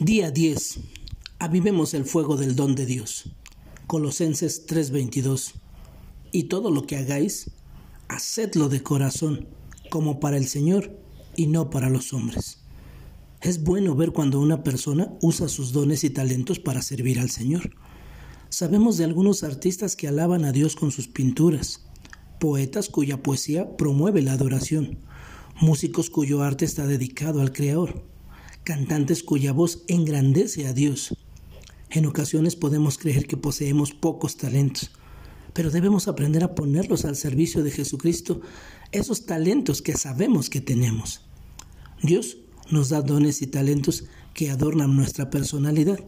Día 10. Avivemos el fuego del don de Dios. Colosenses 3:22. Y todo lo que hagáis, hacedlo de corazón, como para el Señor y no para los hombres. Es bueno ver cuando una persona usa sus dones y talentos para servir al Señor. Sabemos de algunos artistas que alaban a Dios con sus pinturas, poetas cuya poesía promueve la adoración, músicos cuyo arte está dedicado al Creador cantantes cuya voz engrandece a Dios. En ocasiones podemos creer que poseemos pocos talentos, pero debemos aprender a ponerlos al servicio de Jesucristo, esos talentos que sabemos que tenemos. Dios nos da dones y talentos que adornan nuestra personalidad.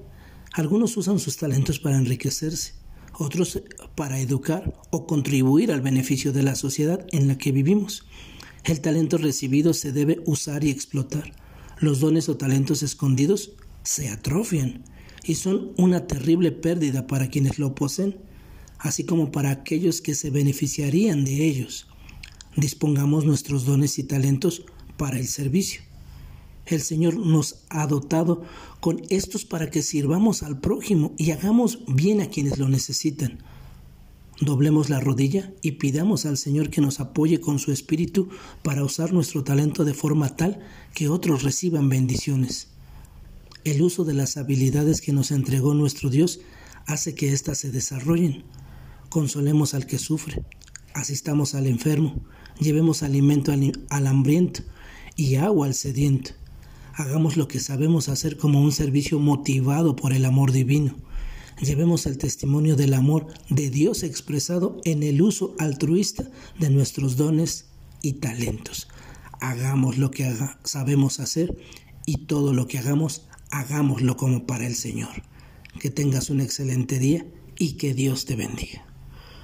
Algunos usan sus talentos para enriquecerse, otros para educar o contribuir al beneficio de la sociedad en la que vivimos. El talento recibido se debe usar y explotar los dones o talentos escondidos se atrofian y son una terrible pérdida para quienes lo poseen, así como para aquellos que se beneficiarían de ellos. Dispongamos nuestros dones y talentos para el servicio. El Señor nos ha dotado con estos para que sirvamos al prójimo y hagamos bien a quienes lo necesitan. Doblemos la rodilla y pidamos al Señor que nos apoye con su Espíritu para usar nuestro talento de forma tal que otros reciban bendiciones. El uso de las habilidades que nos entregó nuestro Dios hace que éstas se desarrollen. Consolemos al que sufre, asistamos al enfermo, llevemos alimento al, hambriento y agua al sediento. Hagamos lo que sabemos hacer como un servicio motivado por el amor divino llevemos el testimonio del amor de Dios expresado en el uso altruista de nuestros dones y talentos. Hagamos lo que sabemos hacer y todo lo que hagamos, hagámoslo como para el Señor. Que tengas un excelente día y que Dios te bendiga.